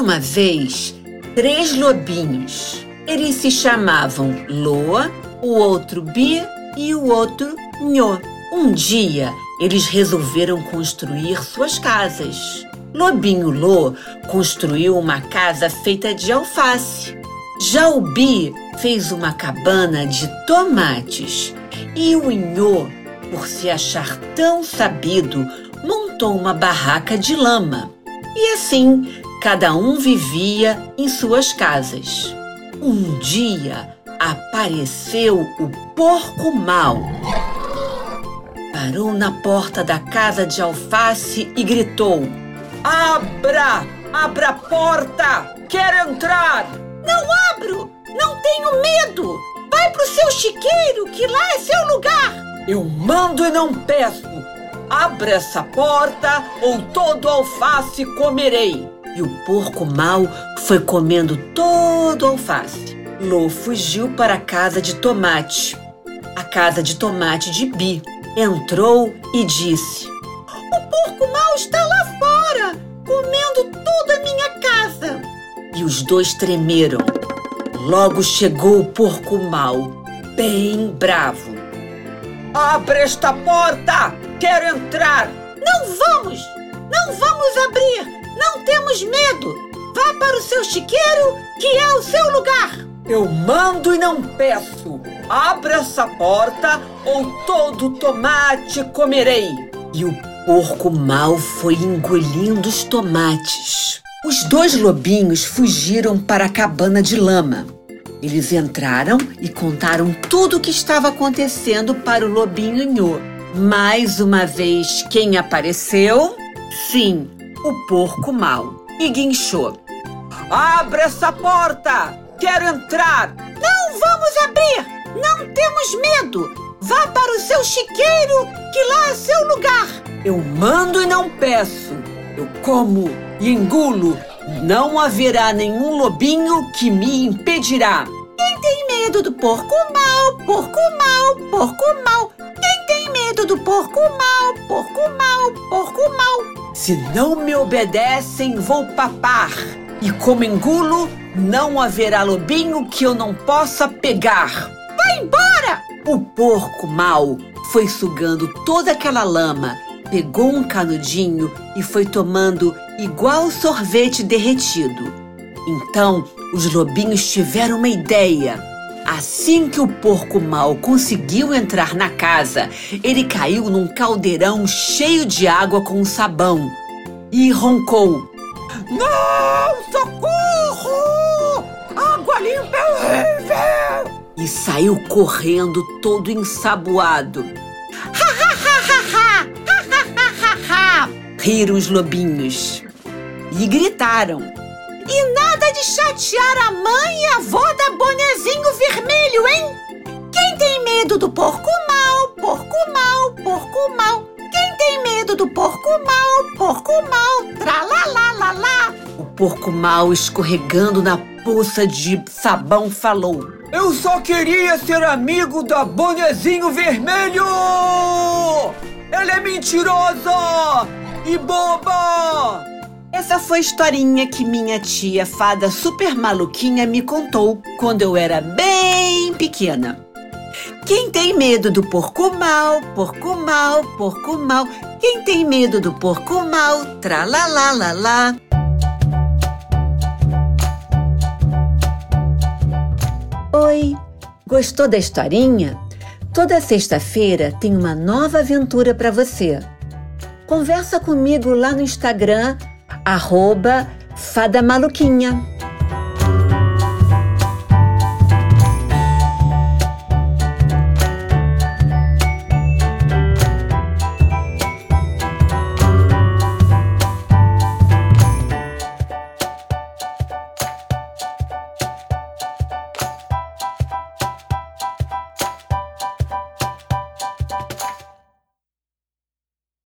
Era uma vez três lobinhos. Eles se chamavam Loa, o outro Bi e o outro Nhô. Um dia, eles resolveram construir suas casas. Lobinho Lô construiu uma casa feita de alface. Já o Bi fez uma cabana de tomates. E o Nhô, por se achar tão sabido, montou uma barraca de lama. E assim, cada um vivia em suas casas. Um dia apareceu o porco mau. Parou na porta da casa de alface e gritou: Abra! Abra a porta! Quero entrar! Não abro! Não tenho medo! Vai pro seu chiqueiro, que lá é seu lugar! Eu mando e não peço! Abra essa porta ou todo alface comerei! E o porco mau foi comendo todo o alface. Lô fugiu para a casa de tomate, a casa de tomate de Bi. Entrou e disse: O porco mau está lá fora, comendo toda a minha casa. E os dois tremeram. Logo chegou o porco mau, bem bravo. Abre esta porta! Quero entrar! Não vamos! Não vamos abrir! Não temos medo! Vá para o seu chiqueiro, que é o seu lugar! Eu mando e não peço! Abra essa porta ou todo tomate comerei! E o porco mal foi engolindo os tomates. Os dois lobinhos fugiram para a cabana de lama. Eles entraram e contaram tudo o que estava acontecendo para o lobinho Nhô. Mais uma vez, quem apareceu? Sim, o porco mau. E guinchou. Abra essa porta! Quero entrar! Não vamos abrir! Não temos medo! Vá para o seu chiqueiro, que lá é seu lugar! Eu mando e não peço. Eu como e engulo. Não haverá nenhum lobinho que me impedirá. Quem tem medo do porco mau, porco mau, porco mau? Quem tem medo do porco mau, porco mau, porco mau? Se não me obedecem, vou papar. E como engulo, não haverá lobinho que eu não possa pegar. Vai embora! O porco mau foi sugando toda aquela lama, pegou um canudinho e foi tomando igual sorvete derretido. Então, os lobinhos tiveram uma ideia. Assim que o porco mau conseguiu entrar na casa, ele caiu num caldeirão cheio de água com sabão e roncou: Não, socorro! Água limpa é horrível! E saiu correndo todo ensaboado. Ha ha ha ha ha! Ha ha ha ha ha! Riram os lobinhos e gritaram. E nada de chatear a mãe e a avó da bonezinho vermelho, hein? Quem tem medo do porco mau, porco mau, porco mau? Quem tem medo do porco mau, porco mau? Tralalalala! O porco mau escorregando na poça de sabão falou. Eu só queria ser amigo da bonezinho vermelho! Ela é mentirosa e boba! Essa foi a historinha que minha tia fada super maluquinha me contou quando eu era bem pequena. Quem tem medo do porco mal, porco mal, porco mal? Quem tem medo do porco mal, tralalalala. Oi, gostou da historinha? Toda sexta-feira tem uma nova aventura para você. Conversa comigo lá no Instagram arroba Fada Maluquinha.